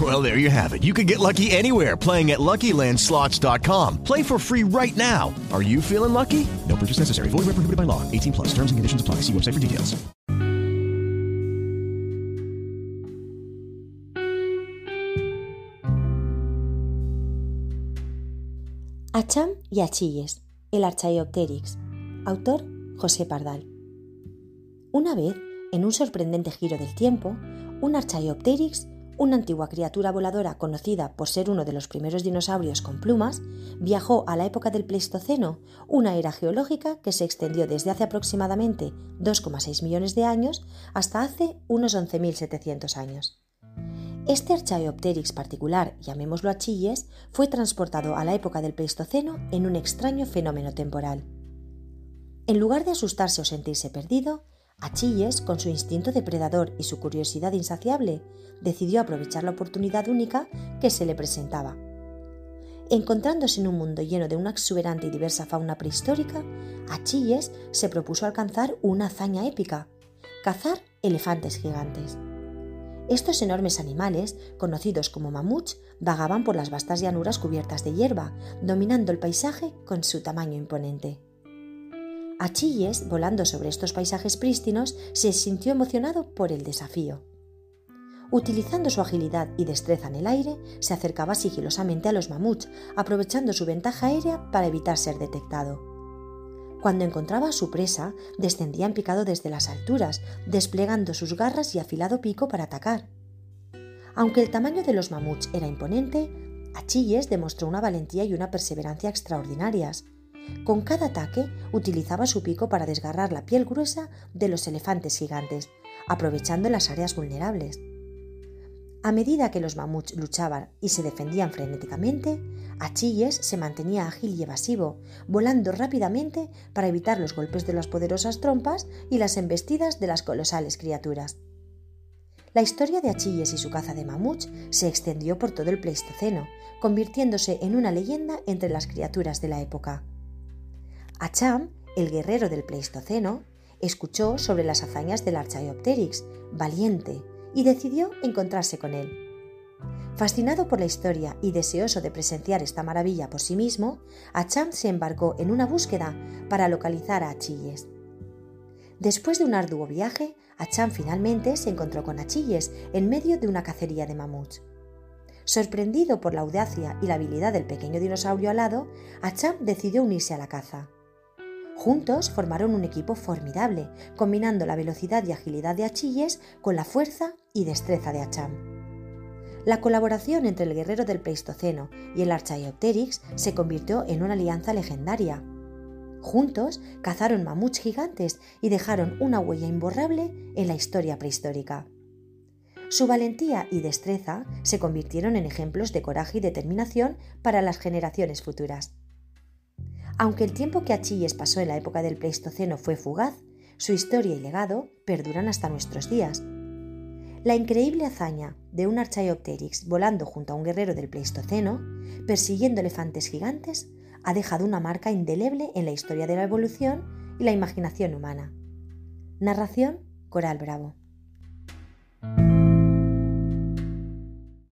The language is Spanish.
Well, there you have it. You can get lucky anywhere playing at LuckyLandSlots.com. Play for free right now. Are you feeling lucky? No purchase necessary. Void where prohibited by law. 18 plus. Terms and conditions apply. See website for details. Acham y Achilles, el Archaeopteryx. Autor José Pardal. Una vez, en un sorprendente giro del tiempo, un Archaeopteryx, una antigua criatura voladora conocida por ser uno de los primeros dinosaurios con plumas, viajó a la época del Pleistoceno, una era geológica que se extendió desde hace aproximadamente 2,6 millones de años hasta hace unos 11.700 años. Este Archaeopteryx particular, llamémoslo Achilles, fue transportado a la época del Pleistoceno en un extraño fenómeno temporal. En lugar de asustarse o sentirse perdido, Achilles, con su instinto depredador y su curiosidad insaciable, decidió aprovechar la oportunidad única que se le presentaba. Encontrándose en un mundo lleno de una exuberante y diversa fauna prehistórica, Achilles se propuso alcanzar una hazaña épica, cazar elefantes gigantes. Estos enormes animales, conocidos como mamuts, vagaban por las vastas llanuras cubiertas de hierba, dominando el paisaje con su tamaño imponente. Achilles, volando sobre estos paisajes prístinos, se sintió emocionado por el desafío. Utilizando su agilidad y destreza en el aire, se acercaba sigilosamente a los mamuts, aprovechando su ventaja aérea para evitar ser detectado. Cuando encontraba a su presa, descendía en picado desde las alturas, desplegando sus garras y afilado pico para atacar. Aunque el tamaño de los mamuts era imponente, Achilles demostró una valentía y una perseverancia extraordinarias. Con cada ataque utilizaba su pico para desgarrar la piel gruesa de los elefantes gigantes, aprovechando las áreas vulnerables. A medida que los mamuts luchaban y se defendían frenéticamente, Achilles se mantenía ágil y evasivo, volando rápidamente para evitar los golpes de las poderosas trompas y las embestidas de las colosales criaturas. La historia de Achilles y su caza de mamuts se extendió por todo el Pleistoceno, convirtiéndose en una leyenda entre las criaturas de la época. Acham, el guerrero del Pleistoceno, escuchó sobre las hazañas del Archaeopteryx, valiente, y decidió encontrarse con él. Fascinado por la historia y deseoso de presenciar esta maravilla por sí mismo, Acham se embarcó en una búsqueda para localizar a Achilles. Después de un arduo viaje, Acham finalmente se encontró con Achilles en medio de una cacería de mamuts. Sorprendido por la audacia y la habilidad del pequeño dinosaurio alado, Acham decidió unirse a la caza. Juntos formaron un equipo formidable, combinando la velocidad y agilidad de Achilles con la fuerza y destreza de Acham. La colaboración entre el guerrero del Pleistoceno y el Archaeopteryx se convirtió en una alianza legendaria. Juntos cazaron mamuts gigantes y dejaron una huella imborrable en la historia prehistórica. Su valentía y destreza se convirtieron en ejemplos de coraje y determinación para las generaciones futuras. Aunque el tiempo que Achilles pasó en la época del Pleistoceno fue fugaz, su historia y legado perduran hasta nuestros días. La increíble hazaña de un Archaeopteryx volando junto a un guerrero del Pleistoceno, persiguiendo elefantes gigantes, ha dejado una marca indeleble en la historia de la evolución y la imaginación humana. Narración Coral Bravo.